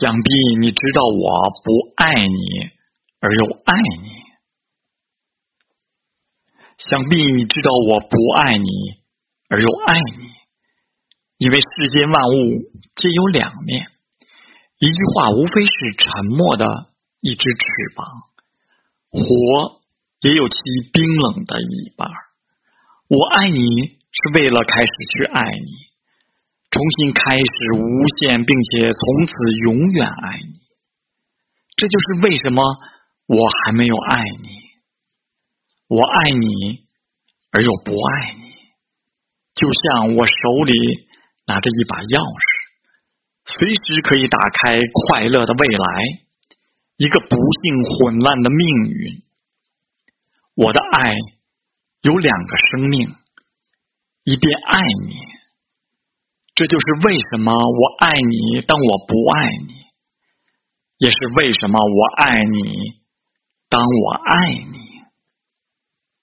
想必你知道我不爱你，而又爱你。想必你知道我不爱你，而又爱你。因为世间万物皆有两面，一句话无非是沉默的一只翅膀，火也有其冰冷的一半。我爱你是为了开始去爱你。重新开始，无限，并且从此永远爱你。这就是为什么我还没有爱你。我爱你，而又不爱你，就像我手里拿着一把钥匙，随时可以打开快乐的未来，一个不幸混乱的命运。我的爱有两个生命，一边爱你。这就是为什么我爱你，当我不爱你；也是为什么我爱你，当我爱你。